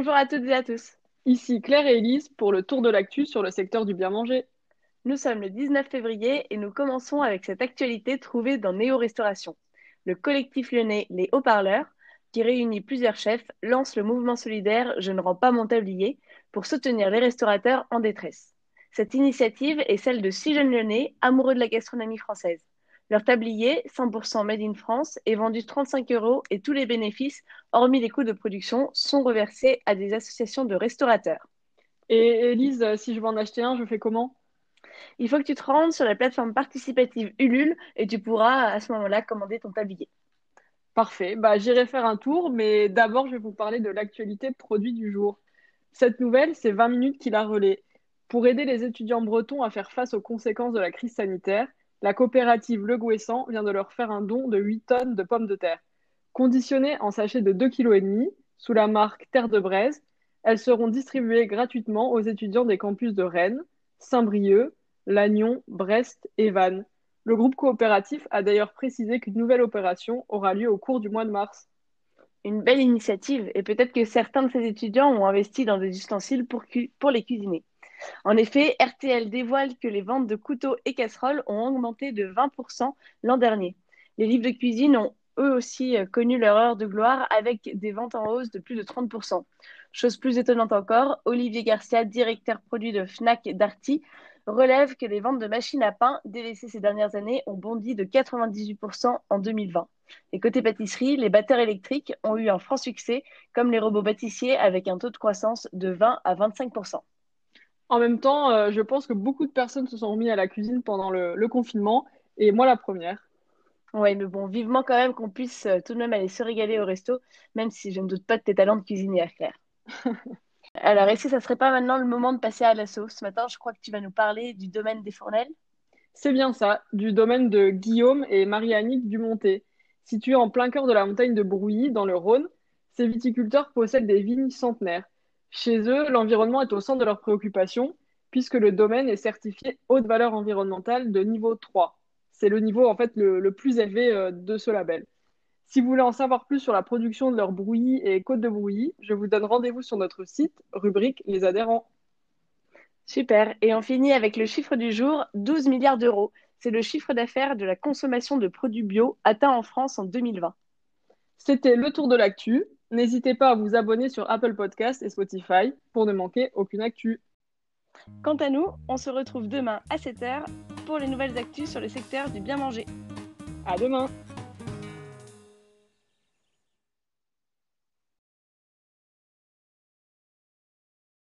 Bonjour à toutes et à tous. Ici Claire et Elise pour le tour de l'actu sur le secteur du bien manger. Nous sommes le 19 février et nous commençons avec cette actualité trouvée dans Néo Restauration. Le collectif lyonnais Les Haut-Parleurs, qui réunit plusieurs chefs, lance le mouvement solidaire Je ne rends pas mon tablier pour soutenir les restaurateurs en détresse. Cette initiative est celle de six jeunes lyonnais amoureux de la gastronomie française. Leur tablier, 100% made in France, est vendu 35 euros et tous les bénéfices, hormis les coûts de production, sont reversés à des associations de restaurateurs. Et Elise, si je veux en acheter un, je fais comment? Il faut que tu te rendes sur la plateforme participative Ulule et tu pourras à ce moment-là commander ton tablier. Parfait, bah, j'irai faire un tour, mais d'abord je vais vous parler de l'actualité produit du jour. Cette nouvelle, c'est 20 minutes qui la relaie. Pour aider les étudiants bretons à faire face aux conséquences de la crise sanitaire, la coopérative Le Gouessant vient de leur faire un don de 8 tonnes de pommes de terre. Conditionnées en sachets de 2,5 kg sous la marque Terre de Braise, elles seront distribuées gratuitement aux étudiants des campus de Rennes, Saint-Brieuc, Lannion, Brest et Vannes. Le groupe coopératif a d'ailleurs précisé qu'une nouvelle opération aura lieu au cours du mois de mars. Une belle initiative et peut-être que certains de ces étudiants ont investi dans des ustensiles pour, pour les cuisiner. En effet, RTL dévoile que les ventes de couteaux et casseroles ont augmenté de 20% l'an dernier. Les livres de cuisine ont eux aussi euh, connu leur heure de gloire avec des ventes en hausse de plus de 30%. Chose plus étonnante encore, Olivier Garcia, directeur produit de Fnac Darty, relève que les ventes de machines à pain délaissées ces dernières années ont bondi de 98% en 2020. Et côté pâtisserie, les batteurs électriques ont eu un franc succès, comme les robots pâtissiers avec un taux de croissance de 20 à 25%. En même temps, euh, je pense que beaucoup de personnes se sont remis à la cuisine pendant le, confinement, et moi la première. Oui, mais bon, vivement quand même qu'on puisse euh, tout de même aller se régaler au resto, même si je ne doute pas de tes talents de cuisinière, Claire. Alors, est-ce que ça serait pas maintenant le moment de passer à l'assaut Ce matin, je crois que tu vas nous parler du domaine des Fournelles. C'est bien ça, du domaine de Guillaume et Marie-Annick Dumonté. Situé en plein cœur de la montagne de Brouilly, dans le Rhône, ces viticulteurs possèdent des vignes centenaires. Chez eux, l'environnement est au centre de leurs préoccupations, puisque le domaine est certifié haute valeur environnementale de niveau 3. C'est le niveau en fait le, plus élevé euh, de ce label. Si vous voulez en savoir plus sur la production de leur brouillis et côte de brouillis, je vous donne rendez-vous sur notre site, rubrique Les adhérents. Super. Et on finit avec le chiffre du jour, 12 milliards d'euros. C'est le chiffre d'affaires de la consommation de produits bio atteint en France en 2020. C'était le tour de l'actu. N'hésitez pas à vous abonner sur Apple Podcasts et Spotify pour ne manquer aucune actu. Quant à nous, on se retrouve demain à 7h pour les nouvelles actus sur le secteur du bien manger. À demain!